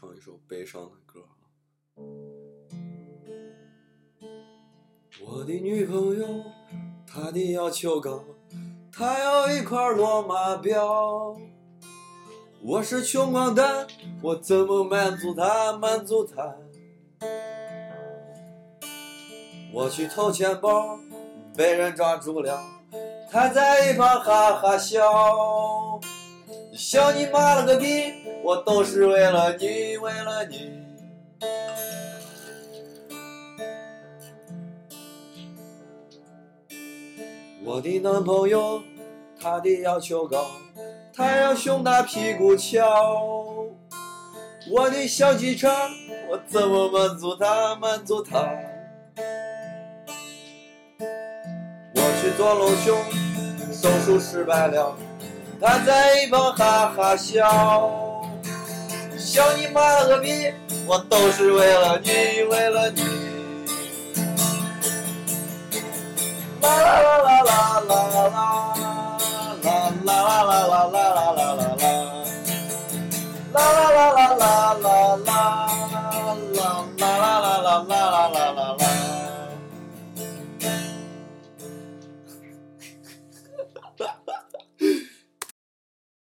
唱一首悲伤的歌。我的女朋友，她的要求高，她要一块罗马表。我是穷光蛋，我怎么满足她？满足她？我去偷钱包，被人抓住了，她在一旁哈哈笑。笑你妈了个逼！我都是为了你，为了你。我的男朋友，他的要求高，他要胸大屁股翘。我的小机车，我怎么满足他？满足他。我去做隆胸，手术失败了。他在一旁哈哈笑，笑你妈了个逼！我都是为了你，为了你。啦啦啦啦啦啦啦啦啦啦啦啦啦。